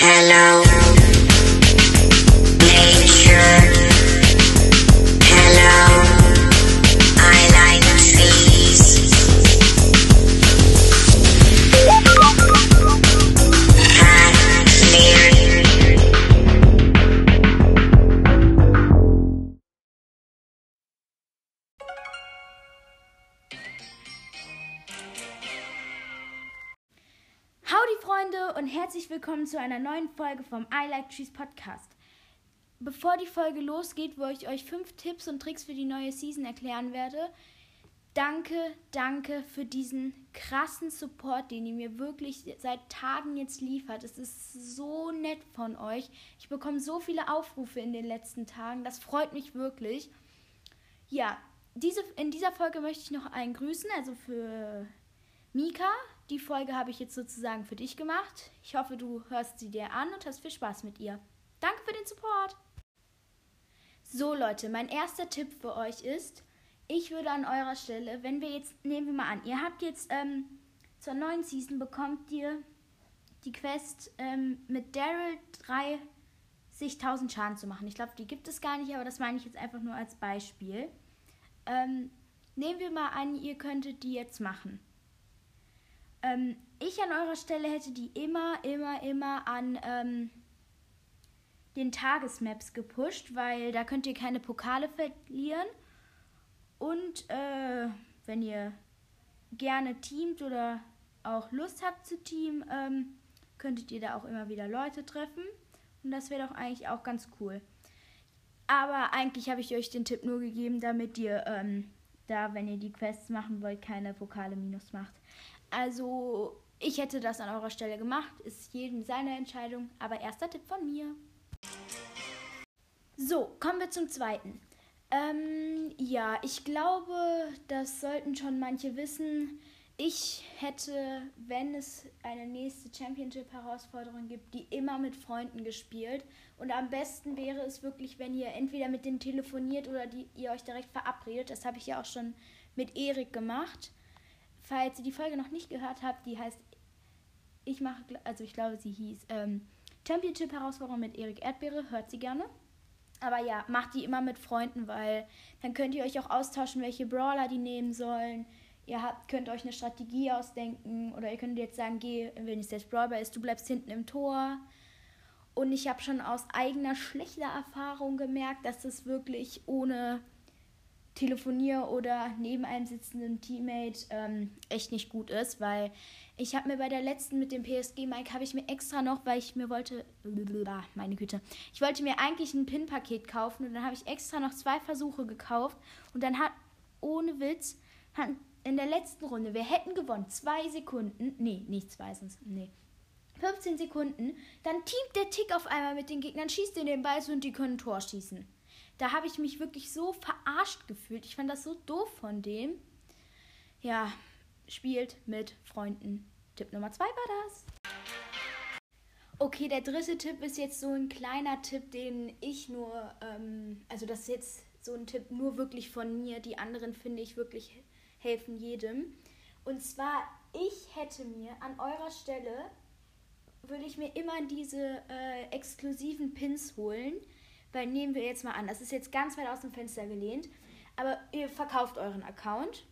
Hello. Herzlich willkommen zu einer neuen Folge vom I Like Trees Podcast. Bevor die Folge losgeht, wo ich euch fünf Tipps und Tricks für die neue Season erklären werde, danke, danke für diesen krassen Support, den ihr mir wirklich seit Tagen jetzt liefert. Es ist so nett von euch. Ich bekomme so viele Aufrufe in den letzten Tagen. Das freut mich wirklich. Ja, diese, in dieser Folge möchte ich noch einen grüßen, also für Mika, die Folge habe ich jetzt sozusagen für dich gemacht. Ich hoffe, du hörst sie dir an und hast viel Spaß mit ihr. Danke für den Support. So Leute, mein erster Tipp für euch ist, ich würde an eurer Stelle, wenn wir jetzt, nehmen wir mal an, ihr habt jetzt ähm, zur neuen Season bekommt ihr die Quest ähm, mit Daryl 30.000 Schaden zu machen. Ich glaube, die gibt es gar nicht, aber das meine ich jetzt einfach nur als Beispiel. Ähm, nehmen wir mal an, ihr könntet die jetzt machen. Ähm, ich an eurer Stelle hätte die immer, immer, immer an ähm, den Tagesmaps gepusht, weil da könnt ihr keine Pokale verlieren. Und äh, wenn ihr gerne teamt oder auch Lust habt zu teamen, ähm, könntet ihr da auch immer wieder Leute treffen. Und das wäre doch eigentlich auch ganz cool. Aber eigentlich habe ich euch den Tipp nur gegeben, damit ihr ähm, da, wenn ihr die Quests machen wollt, keine Pokale minus macht. Also, ich hätte das an eurer Stelle gemacht. Ist jedem seine Entscheidung. Aber erster Tipp von mir. So, kommen wir zum zweiten. Ähm, ja, ich glaube, das sollten schon manche wissen. Ich hätte, wenn es eine nächste Championship-Herausforderung gibt, die immer mit Freunden gespielt. Und am besten wäre es wirklich, wenn ihr entweder mit denen telefoniert oder die, ihr euch direkt verabredet. Das habe ich ja auch schon mit Erik gemacht. Falls ihr die Folge noch nicht gehört habt, die heißt, ich mache, also ich glaube, sie hieß ähm, Championship-Herausforderung mit Erik Erdbeere. Hört sie gerne. Aber ja, macht die immer mit Freunden, weil dann könnt ihr euch auch austauschen, welche Brawler die nehmen sollen. Ihr habt, könnt euch eine Strategie ausdenken oder ihr könnt jetzt sagen, geh, wenn es jetzt Brawler ist, du bleibst hinten im Tor. Und ich habe schon aus eigener schlechter Erfahrung gemerkt, dass das wirklich ohne Telefonier oder neben einem sitzenden Teammate ähm, echt nicht gut ist, weil ich habe mir bei der letzten mit dem PSG Mike habe ich mir extra noch, weil ich mir wollte, meine Güte, ich wollte mir eigentlich ein Pin-Paket kaufen und dann habe ich extra noch zwei Versuche gekauft und dann hat ohne Witz hat in der letzten Runde, wir hätten gewonnen, zwei Sekunden, nee, nicht zwei, sonst, nee, 15 Sekunden, dann teamt der Tick auf einmal mit den Gegnern, schießt in den Ball und die können Tor schießen. Da habe ich mich wirklich so verarscht gefühlt. Ich fand das so doof von dem. Ja, spielt mit Freunden. Tipp Nummer zwei war das. Okay, der dritte Tipp ist jetzt so ein kleiner Tipp, den ich nur, ähm, also das ist jetzt so ein Tipp nur wirklich von mir. Die anderen finde ich wirklich helfen jedem. Und zwar, ich hätte mir an eurer Stelle, würde ich mir immer diese äh, exklusiven Pins holen. Weil nehmen wir jetzt mal an, das ist jetzt ganz weit aus dem Fenster gelehnt, aber ihr verkauft euren Account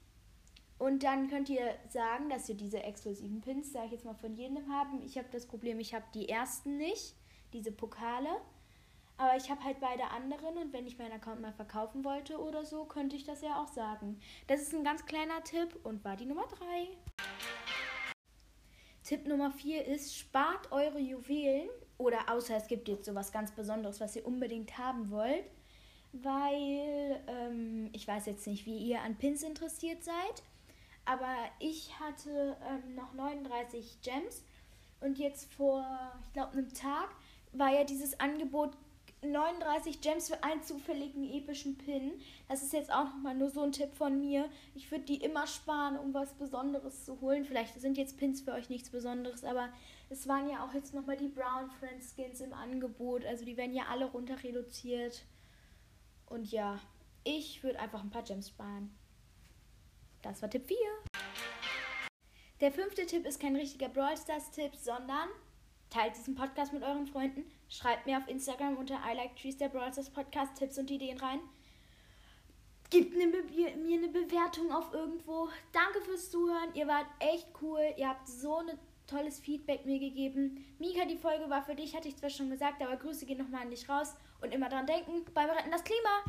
und dann könnt ihr sagen, dass ihr diese exklusiven Pins, sage ich jetzt mal, von jedem haben. Ich habe das Problem, ich habe die ersten nicht, diese Pokale. Aber ich habe halt beide anderen und wenn ich meinen Account mal verkaufen wollte oder so, könnte ich das ja auch sagen. Das ist ein ganz kleiner Tipp und war die Nummer 3. Tipp Nummer 4 ist, spart eure Juwelen oder außer es gibt jetzt sowas ganz Besonderes, was ihr unbedingt haben wollt. Weil ähm, ich weiß jetzt nicht, wie ihr an Pins interessiert seid. Aber ich hatte ähm, noch 39 Gems. Und jetzt vor, ich glaube, einem Tag war ja dieses Angebot 39 Gems für einen zufälligen epischen Pin. Das ist jetzt auch nochmal nur so ein Tipp von mir. Ich würde die immer sparen, um was Besonderes zu holen. Vielleicht sind jetzt Pins für euch nichts Besonderes, aber es waren ja auch jetzt nochmal die Brown Friends Skins im Angebot. Also die werden ja alle runter reduziert. Und ja, ich würde einfach ein paar Gems sparen. Das war Tipp 4. Der fünfte Tipp ist kein richtiger Brawl Stars Tipp, sondern Teilt diesen Podcast mit euren Freunden. Schreibt mir auf Instagram unter I Like Trees der Brawlers Podcast Tipps und Ideen rein. Gebt eine mir eine Bewertung auf irgendwo. Danke fürs Zuhören. Ihr wart echt cool. Ihr habt so ein tolles Feedback mir gegeben. Mika, die Folge war für dich, hatte ich zwar schon gesagt, aber Grüße gehen nochmal an dich raus. Und immer dran denken, beim Retten das Klima.